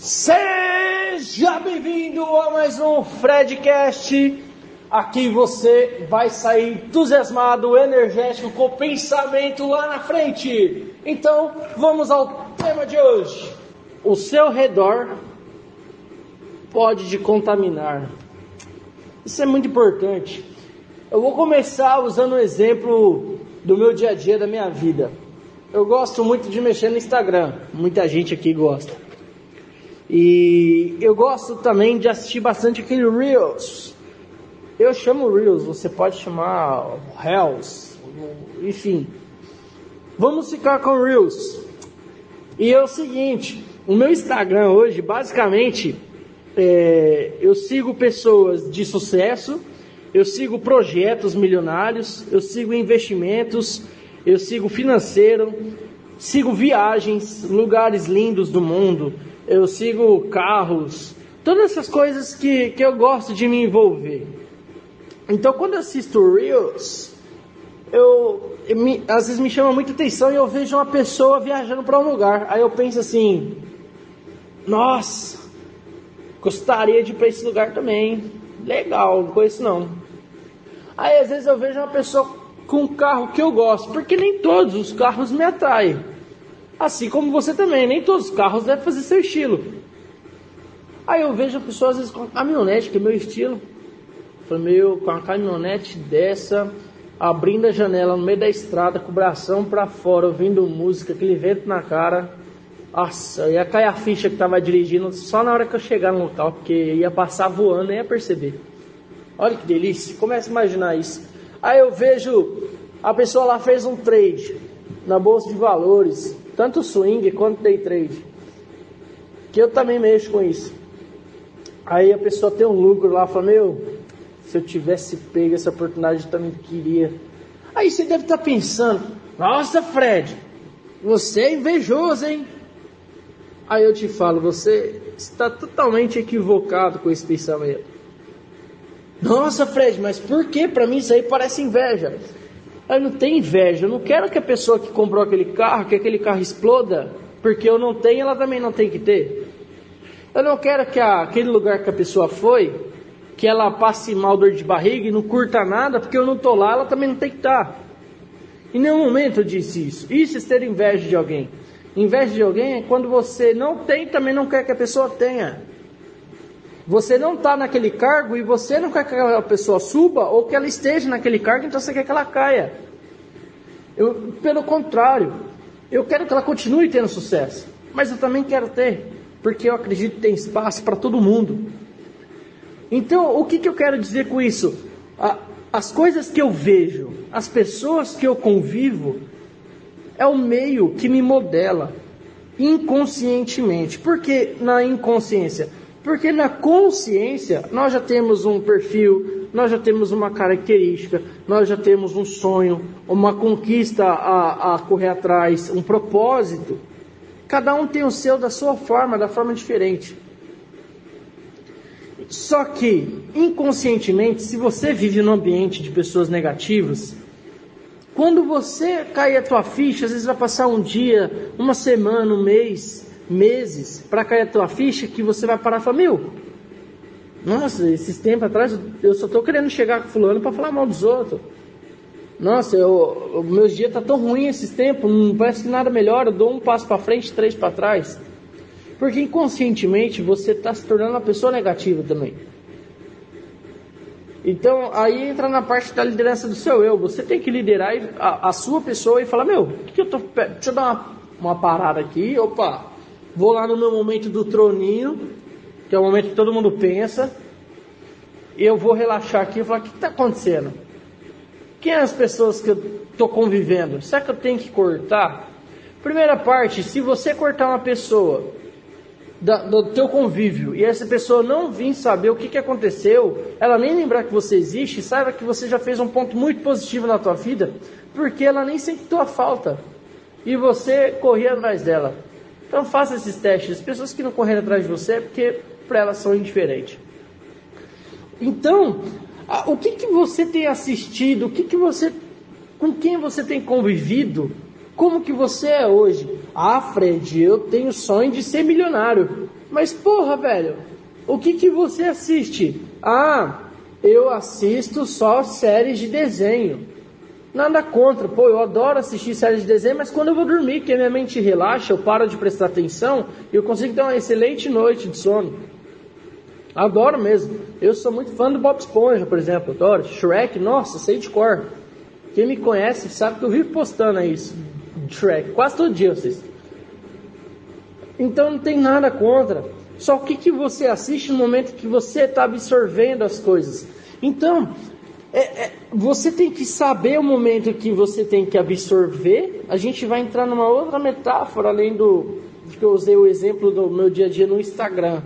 Seja bem-vindo a mais um Fredcast. Aqui você vai sair entusiasmado, energético, com pensamento lá na frente. Então, vamos ao tema de hoje. O seu redor pode te contaminar. Isso é muito importante. Eu vou começar usando um exemplo do meu dia a dia, da minha vida. Eu gosto muito de mexer no Instagram. Muita gente aqui gosta. E eu gosto também de assistir bastante aquele Reels. Eu chamo Reels, você pode chamar Hells, enfim. Vamos ficar com Reels. E é o seguinte, o meu Instagram hoje, basicamente, é, eu sigo pessoas de sucesso, eu sigo projetos milionários, eu sigo investimentos, eu sigo financeiro, sigo viagens, lugares lindos do mundo, eu sigo carros, todas essas coisas que, que eu gosto de me envolver. Então, quando eu assisto Reels, eu, eu me, às vezes me chama muita atenção e eu vejo uma pessoa viajando para um lugar. Aí eu penso assim: nossa, gostaria de ir para esse lugar também. Legal, não conheço não. Aí às vezes eu vejo uma pessoa com um carro que eu gosto, porque nem todos os carros me atraem. Assim como você também, nem todos os carros devem fazer seu estilo. Aí eu vejo a pessoa às vezes com uma caminhonete, que é meu estilo. Falei, meu, com uma caminhonete dessa, abrindo a janela no meio da estrada, com o bração pra fora, ouvindo música, aquele vento na cara. Nossa, ia cair a ficha que tava dirigindo só na hora que eu chegar no local, porque ia passar voando e ia perceber. Olha que delícia, começa a imaginar isso. Aí eu vejo a pessoa lá fez um trade na bolsa de valores, tanto swing quanto day trade. Que eu também mexo com isso. Aí a pessoa tem um lucro lá, fala, meu, se eu tivesse pego essa oportunidade eu também queria. Aí você deve estar pensando, nossa Fred, você é invejoso, hein? Aí eu te falo, você está totalmente equivocado com esse pensamento. Nossa, Fred, mas por que? Para mim isso aí parece inveja. Eu não tenho inveja, eu não quero que a pessoa que comprou aquele carro, que aquele carro exploda, porque eu não tenho, ela também não tem que ter. Eu não quero que a, aquele lugar que a pessoa foi, que ela passe mal dor de barriga e não curta nada, porque eu não estou lá, ela também não tem que estar. Tá. Em nenhum momento eu disse isso. Isso é ter inveja de alguém. Inveja de alguém é quando você não tem também não quer que a pessoa tenha. Você não está naquele cargo e você não quer que aquela pessoa suba ou que ela esteja naquele cargo, então você quer que ela caia. Eu, pelo contrário, eu quero que ela continue tendo sucesso, mas eu também quero ter, porque eu acredito que tem espaço para todo mundo. Então, o que, que eu quero dizer com isso? as coisas que eu vejo, as pessoas que eu convivo, é o meio que me modela inconscientemente. Por que na inconsciência? Porque na consciência nós já temos um perfil, nós já temos uma característica, nós já temos um sonho, uma conquista a, a correr atrás, um propósito. Cada um tem o seu da sua forma, da forma diferente. Só que, inconscientemente, se você vive num ambiente de pessoas negativas, quando você cair a tua ficha, às vezes vai passar um dia, uma semana, um mês, meses para cair a tua ficha que você vai parar e falar, meu, nossa, esses tempos atrás eu só estou querendo chegar com fulano para falar mal dos outros. Nossa, eu, meus dias tá tão ruim esses tempos, não parece que nada melhor, eu dou um passo para frente, três para trás. Porque inconscientemente você está se tornando uma pessoa negativa também. Então aí entra na parte da liderança do seu eu. Você tem que liderar a, a sua pessoa e falar, meu, que, que eu tô. Deixa eu dar uma, uma parada aqui, opa, Vou lá no meu momento do troninho, que é o momento que todo mundo pensa. Eu vou relaxar aqui e falar: o que está acontecendo? Quem é as pessoas que eu estou convivendo? Será que eu tenho que cortar? Primeira parte: se você cortar uma pessoa do teu convívio e essa pessoa não vir saber o que, que aconteceu, ela nem lembrar que você existe, saiba que você já fez um ponto muito positivo na tua vida, porque ela nem sente tua falta e você corria atrás dela. Então faça esses testes. As pessoas que não correm atrás de você é porque para elas são indiferentes. Então, o que, que você tem assistido? O que, que você, com quem você tem convivido? Como que você é hoje? Ah, Fred, eu tenho sonho de ser milionário. Mas porra, velho, o que que você assiste? Ah, eu assisto só séries de desenho. Nada contra, pô, eu adoro assistir séries de desenho, mas quando eu vou dormir, que a minha mente relaxa, eu paro de prestar atenção eu consigo ter uma excelente noite de sono. Adoro mesmo. Eu sou muito fã do Bob Esponja, por exemplo. Adoro. Shrek, nossa, sei de cor. Quem me conhece sabe que eu vivo postando isso. Shrek, quase todo dia vocês. Então não tem nada contra. Só o que, que você assiste no momento que você está absorvendo as coisas. Então, é, é, você tem que saber o momento que você tem que absorver. A gente vai entrar numa outra metáfora, além do que eu usei o exemplo do meu dia a dia no Instagram.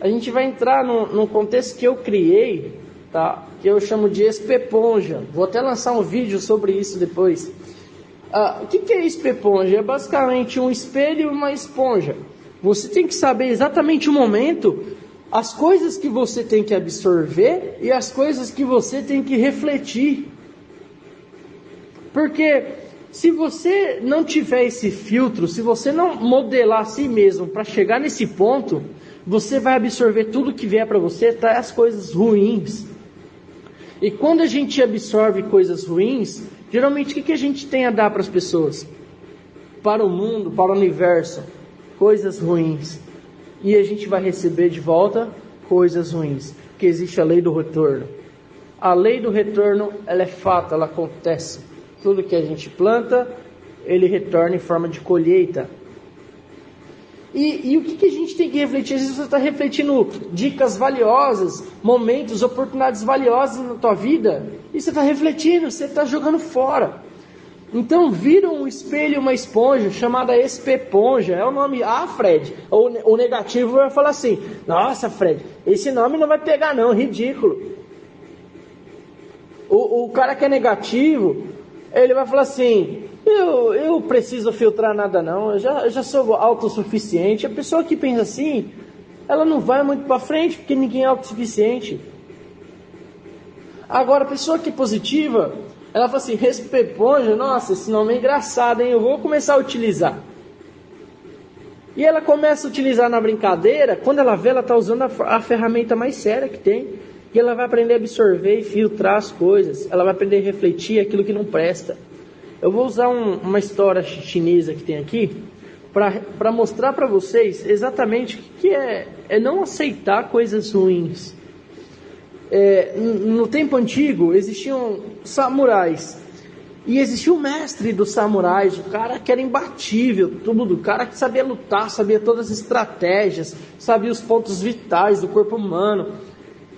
A gente vai entrar num, num contexto que eu criei, tá? que eu chamo de espeponja. Vou até lançar um vídeo sobre isso depois. Ah, o que, que é espeponja? É basicamente um espelho e uma esponja. Você tem que saber exatamente o momento, as coisas que você tem que absorver e as coisas que você tem que refletir. Porque se você não tiver esse filtro, se você não modelar a si mesmo para chegar nesse ponto, você vai absorver tudo que vier para você, até as coisas ruins. E quando a gente absorve coisas ruins, geralmente o que, que a gente tem a dar para as pessoas? Para o mundo, para o universo, coisas ruins. E a gente vai receber de volta coisas ruins, porque existe a lei do retorno. A lei do retorno, ela é fato, ela acontece. Tudo que a gente planta, ele retorna em forma de colheita. E, e, o que, que, a gente tem que refletir? Às vezes você está refletindo dicas valiosas, momentos, oportunidades valiosas na tua vida, e você está refletindo, você está jogando fora. Então vira um espelho uma esponja chamada espeponja, é o nome. Ah, Fred, o, o negativo vai falar assim: Nossa, Fred, esse nome não vai pegar, não, ridículo. O, o cara que é negativo, ele vai falar assim: eu, eu preciso filtrar nada não, eu já, eu já sou autossuficiente. A pessoa que pensa assim, ela não vai muito para frente porque ninguém é autossuficiente. Agora, a pessoa que é positiva, ela fala assim, respeponja, nossa, esse nome é engraçado, hein? Eu vou começar a utilizar. E ela começa a utilizar na brincadeira, quando ela vê, ela está usando a, a ferramenta mais séria que tem. E ela vai aprender a absorver e filtrar as coisas. Ela vai aprender a refletir aquilo que não presta. Eu vou usar um, uma história chinesa que tem aqui para mostrar para vocês exatamente o que é, é não aceitar coisas ruins. É, no tempo antigo existiam samurais e existia o mestre dos samurais, o cara que era imbatível, tudo, o cara que sabia lutar, sabia todas as estratégias, sabia os pontos vitais do corpo humano.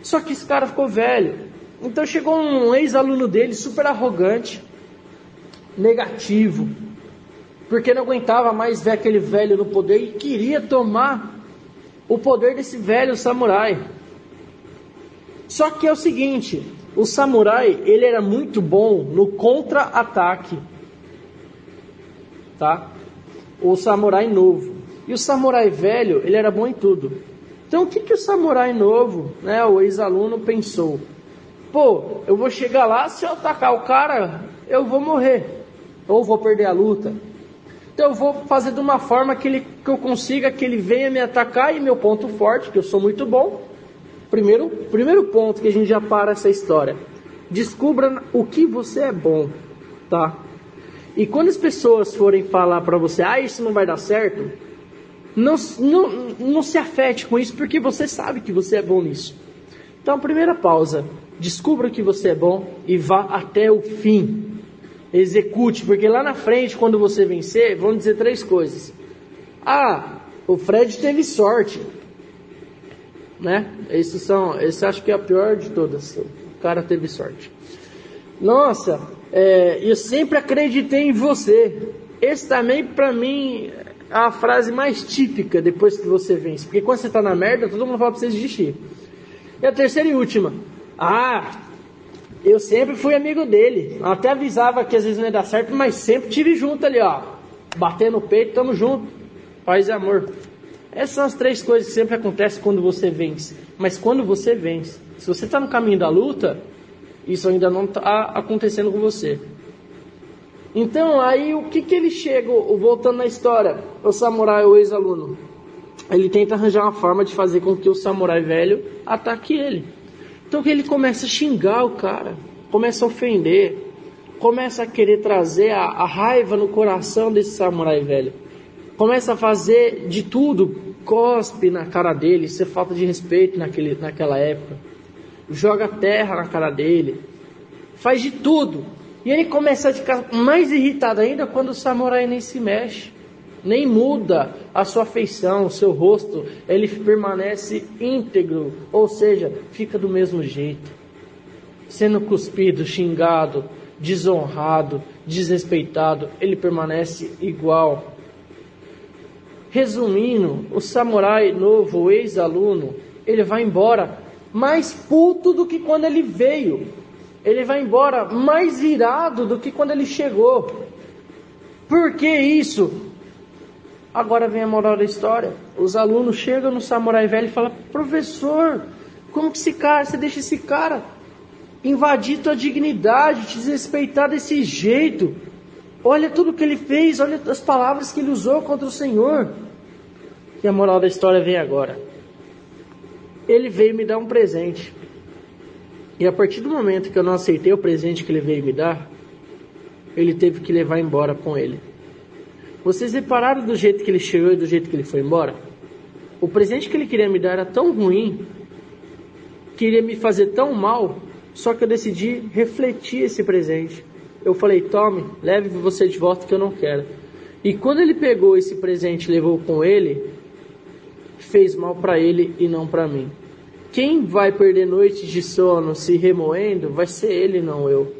Só que esse cara ficou velho. Então chegou um ex-aluno dele, super arrogante, negativo, porque não aguentava mais ver aquele velho no poder e queria tomar o poder desse velho samurai. Só que é o seguinte, o samurai, ele era muito bom no contra-ataque. Tá? O samurai novo. E o samurai velho, ele era bom em tudo. Então o que, que o samurai novo, né, o ex-aluno pensou? Pô, eu vou chegar lá, se eu atacar o cara, eu vou morrer ou vou perder a luta. Então eu vou fazer de uma forma que, ele, que eu consiga que ele venha me atacar e meu ponto forte, que eu sou muito bom. Primeiro, primeiro ponto que a gente já para essa história. Descubra o que você é bom, tá? E quando as pessoas forem falar para você, ah, isso não vai dar certo, não, não, não se afete com isso, porque você sabe que você é bom nisso. Então, primeira pausa, descubra que você é bom e vá até o fim execute, porque lá na frente, quando você vencer, vão dizer três coisas. Ah, o Fred teve sorte. Né? Esses são, esse acho que é a pior de todas. O cara teve sorte. Nossa, é, eu sempre acreditei em você. Esse também, para mim, é a frase mais típica depois que você vence. Porque quando você tá na merda, todo mundo fala pra você desistir. E a terceira e última. Ah, eu sempre fui amigo dele. Até avisava que às vezes não ia dar certo, mas sempre tive junto ali, ó. Bater no peito, tamo junto. Paz e amor. Essas são as três coisas que sempre acontecem quando você vence. Mas quando você vence, se você está no caminho da luta, isso ainda não está acontecendo com você. Então, aí o que, que ele chega, voltando na história, o samurai, o ex-aluno? ele tenta arranjar uma forma de fazer com que o samurai velho ataque ele. Então ele começa a xingar o cara, começa a ofender, começa a querer trazer a, a raiva no coração desse samurai velho. Começa a fazer de tudo, cospe na cara dele, isso é falta de respeito naquele, naquela época. Joga terra na cara dele, faz de tudo. E ele começa a ficar mais irritado ainda quando o samurai nem se mexe nem muda a sua feição, o seu rosto, ele permanece íntegro, ou seja, fica do mesmo jeito, sendo cuspido, xingado, desonrado, desrespeitado, ele permanece igual. Resumindo, o samurai novo, o ex-aluno, ele vai embora mais puto do que quando ele veio. Ele vai embora mais irado do que quando ele chegou. Por que isso? Agora vem a moral da história. Os alunos chegam no samurai velho e falam: professor, como que esse cara, você deixa esse cara invadir tua dignidade, te desrespeitar desse jeito? Olha tudo que ele fez, olha as palavras que ele usou contra o Senhor. E a moral da história vem agora. Ele veio me dar um presente. E a partir do momento que eu não aceitei o presente que ele veio me dar, ele teve que levar embora com ele. Vocês repararam do jeito que ele chegou e do jeito que ele foi embora? O presente que ele queria me dar era tão ruim, queria me fazer tão mal, só que eu decidi refletir esse presente. Eu falei, tome, leve você de volta que eu não quero. E quando ele pegou esse presente e levou com ele, fez mal para ele e não para mim. Quem vai perder noites de sono se remoendo vai ser ele, não eu.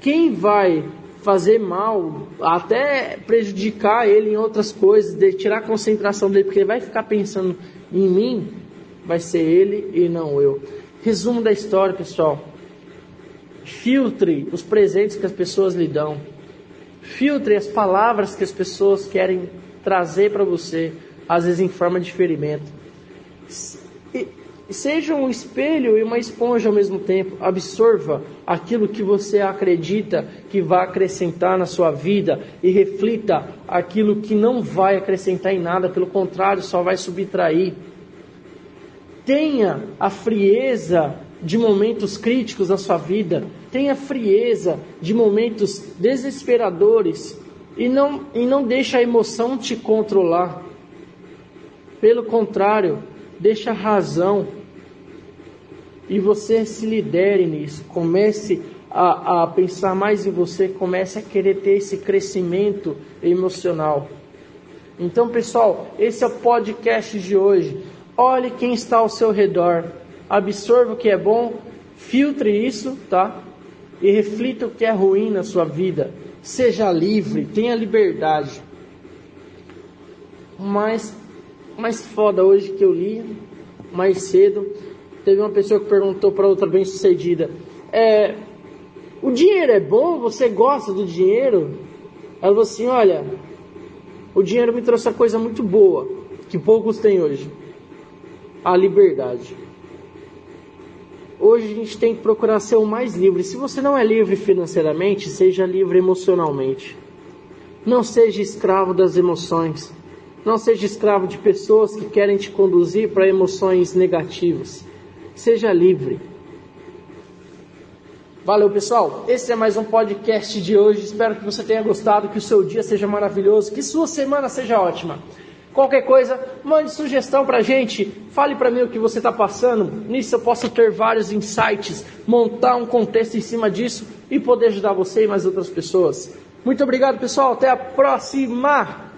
Quem vai fazer mal, até prejudicar ele em outras coisas, de tirar a concentração dele, porque ele vai ficar pensando em mim, vai ser ele e não eu. Resumo da história, pessoal. Filtre os presentes que as pessoas lhe dão. Filtre as palavras que as pessoas querem trazer para você, às vezes em forma de ferimento. E seja um espelho e uma esponja ao mesmo tempo. Absorva aquilo que você acredita que vai acrescentar na sua vida e reflita aquilo que não vai acrescentar em nada, pelo contrário, só vai subtrair. Tenha a frieza de momentos críticos na sua vida, tenha frieza de momentos desesperadores e não, e não deixe a emoção te controlar. Pelo contrário, deixa a razão e você se lidere nisso, comece a, a, pensar mais em você, comece a querer ter esse crescimento emocional. Então, pessoal, esse é o podcast de hoje. Olhe quem está ao seu redor, absorva o que é bom, filtre isso, tá? E reflita o que é ruim na sua vida. Seja livre, tenha liberdade. Mas mais foda hoje que eu li mais cedo Teve uma pessoa que perguntou para outra bem-sucedida: é, O dinheiro é bom? Você gosta do dinheiro? Ela falou assim: Olha, o dinheiro me trouxe uma coisa muito boa, que poucos têm hoje: a liberdade. Hoje a gente tem que procurar ser o mais livre. Se você não é livre financeiramente, seja livre emocionalmente. Não seja escravo das emoções. Não seja escravo de pessoas que querem te conduzir para emoções negativas. Seja livre. Valeu, pessoal. Esse é mais um podcast de hoje. Espero que você tenha gostado, que o seu dia seja maravilhoso, que sua semana seja ótima. Qualquer coisa, mande sugestão pra gente. Fale pra mim o que você está passando. Nisso eu posso ter vários insights, montar um contexto em cima disso e poder ajudar você e mais outras pessoas. Muito obrigado, pessoal. Até a próxima!